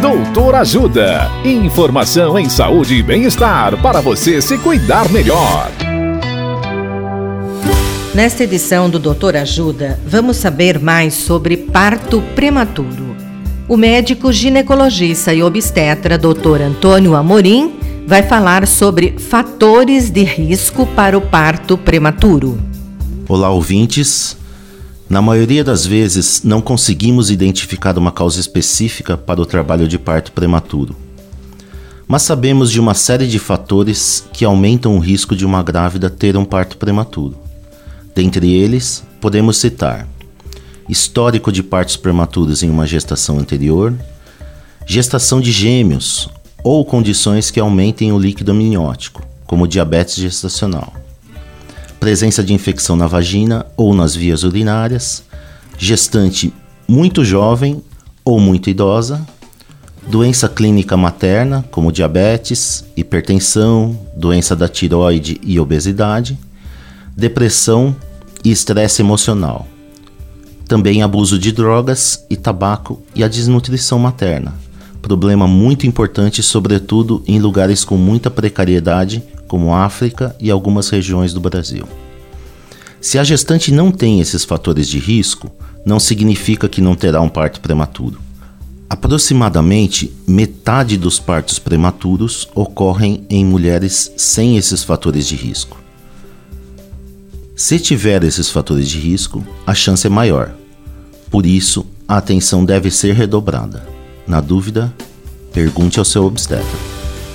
Doutor Ajuda. Informação em saúde e bem-estar para você se cuidar melhor. Nesta edição do Doutor Ajuda, vamos saber mais sobre parto prematuro. O médico ginecologista e obstetra Dr. Antônio Amorim vai falar sobre fatores de risco para o parto prematuro. Olá, ouvintes. Na maioria das vezes, não conseguimos identificar uma causa específica para o trabalho de parto prematuro. Mas sabemos de uma série de fatores que aumentam o risco de uma grávida ter um parto prematuro. Dentre eles, podemos citar histórico de partos prematuros em uma gestação anterior, gestação de gêmeos ou condições que aumentem o líquido amniótico, como diabetes gestacional, presença de infecção na vagina ou nas vias urinárias, gestante muito jovem ou muito idosa, doença clínica materna, como diabetes, hipertensão, doença da tiroide e obesidade, depressão e estresse emocional. Também abuso de drogas e tabaco e a desnutrição materna problema muito importante, sobretudo em lugares com muita precariedade, como África e algumas regiões do Brasil. Se a gestante não tem esses fatores de risco, não significa que não terá um parto prematuro. Aproximadamente metade dos partos prematuros ocorrem em mulheres sem esses fatores de risco. Se tiver esses fatores de risco, a chance é maior. Por isso, a atenção deve ser redobrada. Na dúvida, pergunte ao seu obstetra.